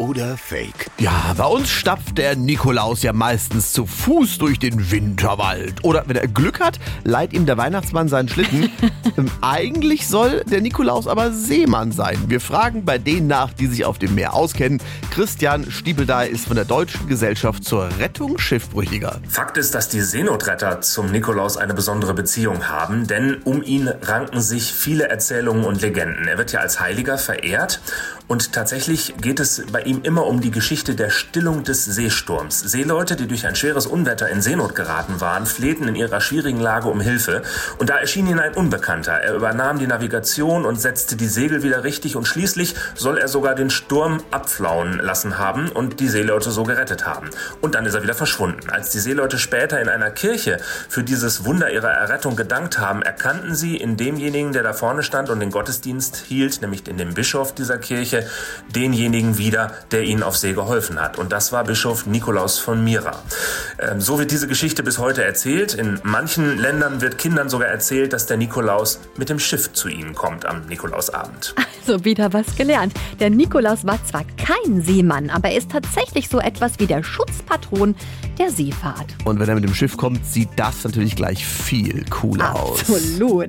oder Fake? Ja, bei uns stapft der Nikolaus ja meistens zu Fuß durch den Winterwald. Oder wenn er Glück hat, leiht ihm der Weihnachtsmann seinen Schlitten. ähm, eigentlich soll der Nikolaus aber Seemann sein. Wir fragen bei denen nach, die sich auf dem Meer auskennen. Christian Stiepeldey ist von der Deutschen Gesellschaft zur Rettung Schiffbrüchiger. Fakt ist, dass die Seenotretter zum Nikolaus eine besondere Beziehung haben, denn um ihn ranken sich viele Erzählungen und Legenden. Er wird ja als Heiliger verehrt und tatsächlich geht es bei ihm immer um die Geschichte der Stillung des Seesturms. Seeleute, die durch ein schweres Unwetter in Seenot geraten waren, flehten in ihrer schwierigen Lage um Hilfe. Und da erschien ihnen ein Unbekannter. Er übernahm die Navigation und setzte die Segel wieder richtig und schließlich soll er sogar den Sturm abflauen lassen haben und die Seeleute so gerettet haben. Und dann ist er wieder verschwunden. Als die Seeleute später in einer Kirche für dieses Wunder ihrer Errettung gedankt haben, erkannten sie in demjenigen, der da vorne stand und den Gottesdienst hielt, nämlich in dem Bischof dieser Kirche, denjenigen wieder, der ihnen auf See geholfen hat. Und das war Bischof Nikolaus von Myra. Ähm, so wird diese Geschichte bis heute erzählt. In manchen Ländern wird Kindern sogar erzählt, dass der Nikolaus mit dem Schiff zu ihnen kommt am Nikolausabend. Also wieder was gelernt. Der Nikolaus war zwar kein Seemann, aber er ist tatsächlich so etwas wie der Schutzpatron der Seefahrt. Und wenn er mit dem Schiff kommt, sieht das natürlich gleich viel cooler aus. Absolut.